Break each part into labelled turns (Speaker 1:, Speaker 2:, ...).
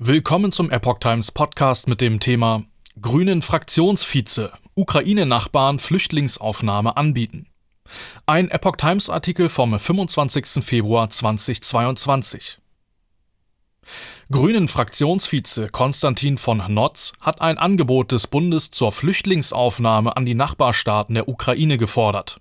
Speaker 1: Willkommen zum Epoch Times Podcast mit dem Thema Grünen Fraktionsvize, Ukraine-Nachbarn Flüchtlingsaufnahme anbieten. Ein Epoch Times Artikel vom 25. Februar 2022. Grünen Fraktionsvize Konstantin von Notz hat ein Angebot des Bundes zur Flüchtlingsaufnahme an die Nachbarstaaten der Ukraine gefordert.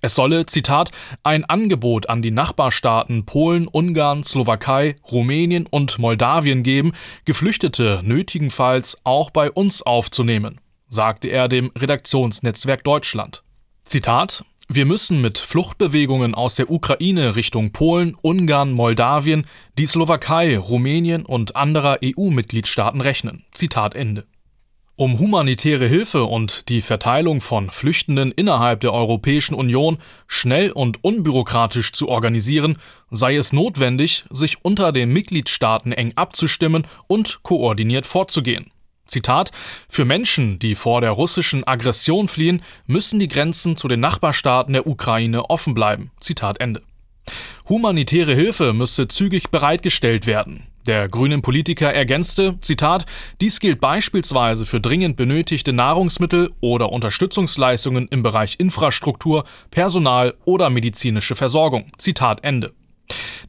Speaker 1: Es solle, Zitat, ein Angebot an die Nachbarstaaten Polen, Ungarn, Slowakei, Rumänien und Moldawien geben, Geflüchtete nötigenfalls auch bei uns aufzunehmen, sagte er dem Redaktionsnetzwerk Deutschland. Zitat wir müssen mit Fluchtbewegungen aus der Ukraine Richtung Polen, Ungarn, Moldawien, die Slowakei, Rumänien und anderer EU-Mitgliedstaaten rechnen. Zitat Ende. Um humanitäre Hilfe und die Verteilung von Flüchtenden innerhalb der Europäischen Union schnell und unbürokratisch zu organisieren, sei es notwendig, sich unter den Mitgliedstaaten eng abzustimmen und koordiniert vorzugehen. Zitat Für Menschen, die vor der russischen Aggression fliehen, müssen die Grenzen zu den Nachbarstaaten der Ukraine offen bleiben. Zitat Ende. Humanitäre Hilfe müsste zügig bereitgestellt werden. Der grünen Politiker ergänzte, Zitat, dies gilt beispielsweise für dringend benötigte Nahrungsmittel oder Unterstützungsleistungen im Bereich Infrastruktur, Personal oder medizinische Versorgung. Zitat Ende.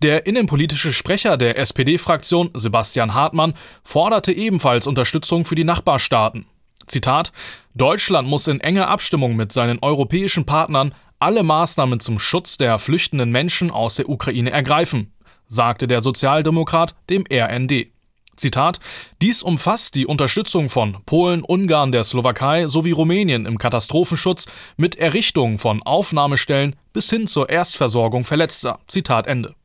Speaker 1: Der innenpolitische Sprecher der SPD-Fraktion, Sebastian Hartmann, forderte ebenfalls Unterstützung für die Nachbarstaaten. Zitat: Deutschland muss in enger Abstimmung mit seinen europäischen Partnern alle Maßnahmen zum Schutz der flüchtenden Menschen aus der Ukraine ergreifen sagte der Sozialdemokrat dem RND. Zitat: Dies umfasst die Unterstützung von Polen, Ungarn, der Slowakei sowie Rumänien im Katastrophenschutz mit Errichtung von Aufnahmestellen bis hin zur Erstversorgung Verletzter. Zitat Ende.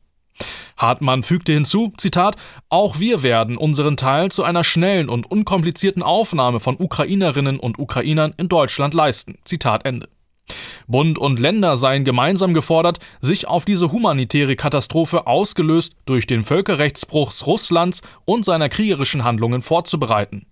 Speaker 1: Hartmann fügte hinzu, Zitat, auch wir werden unseren Teil zu einer schnellen und unkomplizierten Aufnahme von Ukrainerinnen und Ukrainern in Deutschland leisten. Zitat Ende. Bund und Länder seien gemeinsam gefordert, sich auf diese humanitäre Katastrophe ausgelöst durch den Völkerrechtsbruch Russlands und seiner kriegerischen Handlungen vorzubereiten